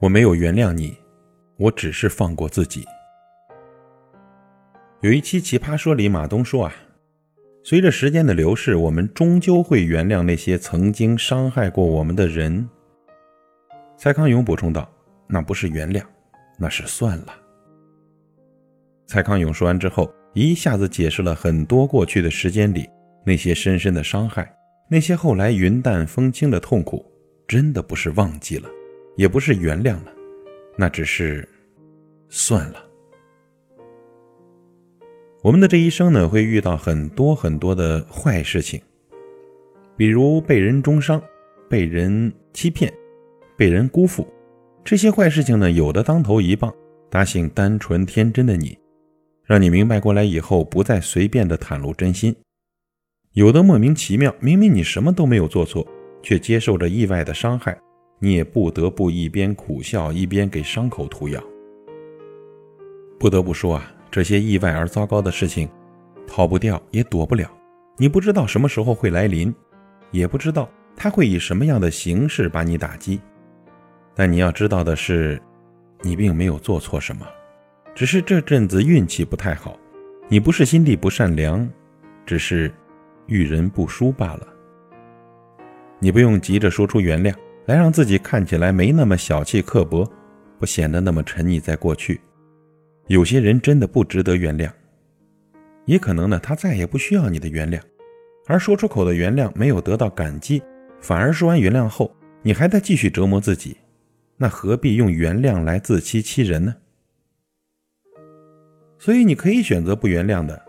我没有原谅你，我只是放过自己。有一期《奇葩说》里，马东说啊，随着时间的流逝，我们终究会原谅那些曾经伤害过我们的人。蔡康永补充道：“那不是原谅，那是算了。”蔡康永说完之后，一下子解释了很多过去的时间里那些深深的伤害，那些后来云淡风轻的痛苦，真的不是忘记了。也不是原谅了，那只是算了。我们的这一生呢，会遇到很多很多的坏事情，比如被人中伤、被人欺骗、被人辜负。这些坏事情呢，有的当头一棒，打醒单纯天真的你，让你明白过来以后，不再随便的袒露真心；有的莫名其妙，明明你什么都没有做错，却接受着意外的伤害。你也不得不一边苦笑，一边给伤口涂药。不得不说啊，这些意外而糟糕的事情，逃不掉也躲不了。你不知道什么时候会来临，也不知道他会以什么样的形式把你打击。但你要知道的是，你并没有做错什么，只是这阵子运气不太好。你不是心地不善良，只是遇人不淑罢了。你不用急着说出原谅。来让自己看起来没那么小气刻薄，不显得那么沉溺在过去。有些人真的不值得原谅，也可能呢，他再也不需要你的原谅。而说出口的原谅没有得到感激，反而说完原谅后，你还在继续折磨自己，那何必用原谅来自欺欺人呢？所以你可以选择不原谅的，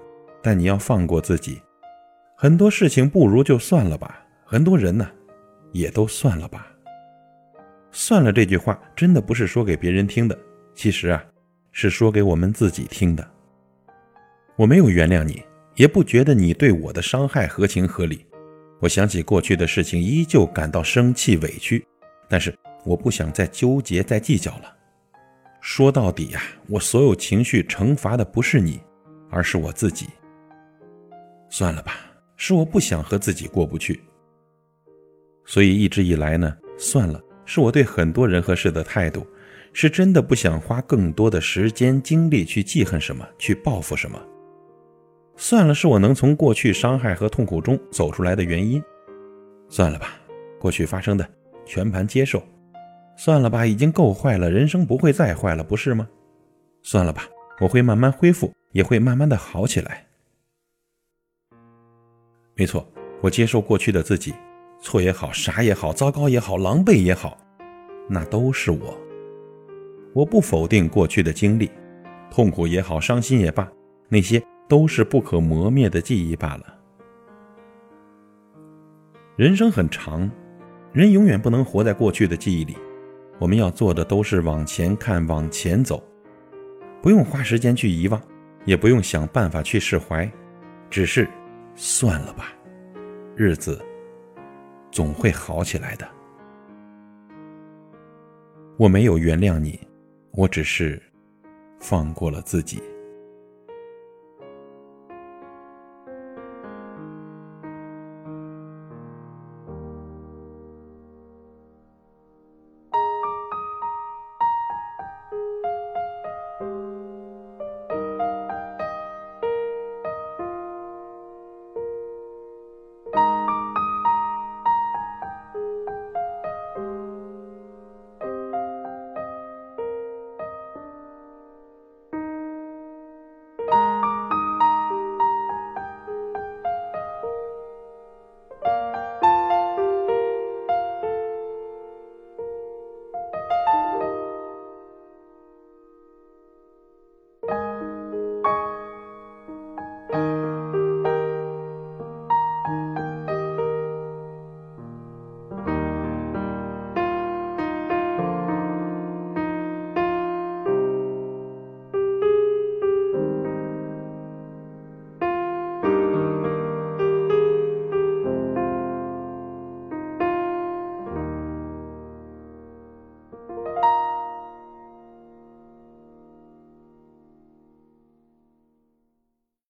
但你要放过自己。很多事情不如就算了吧，很多人呢，也都算了吧。算了，这句话真的不是说给别人听的，其实啊，是说给我们自己听的。我没有原谅你，也不觉得你对我的伤害合情合理。我想起过去的事情，依旧感到生气委屈，但是我不想再纠结、再计较了。说到底呀，我所有情绪惩罚的不是你，而是我自己。算了吧，是我不想和自己过不去。所以一直以来呢，算了。是我对很多人和事的态度，是真的不想花更多的时间精力去记恨什么，去报复什么。算了，是我能从过去伤害和痛苦中走出来的原因。算了吧，过去发生的全盘接受。算了吧，已经够坏了，人生不会再坏了，不是吗？算了吧，我会慢慢恢复，也会慢慢的好起来。没错，我接受过去的自己。错也好，傻也好，糟糕也好，狼狈也好，那都是我。我不否定过去的经历，痛苦也好，伤心也罢，那些都是不可磨灭的记忆罢了。人生很长，人永远不能活在过去的记忆里。我们要做的都是往前看，往前走，不用花时间去遗忘，也不用想办法去释怀，只是算了吧，日子。总会好起来的。我没有原谅你，我只是放过了自己。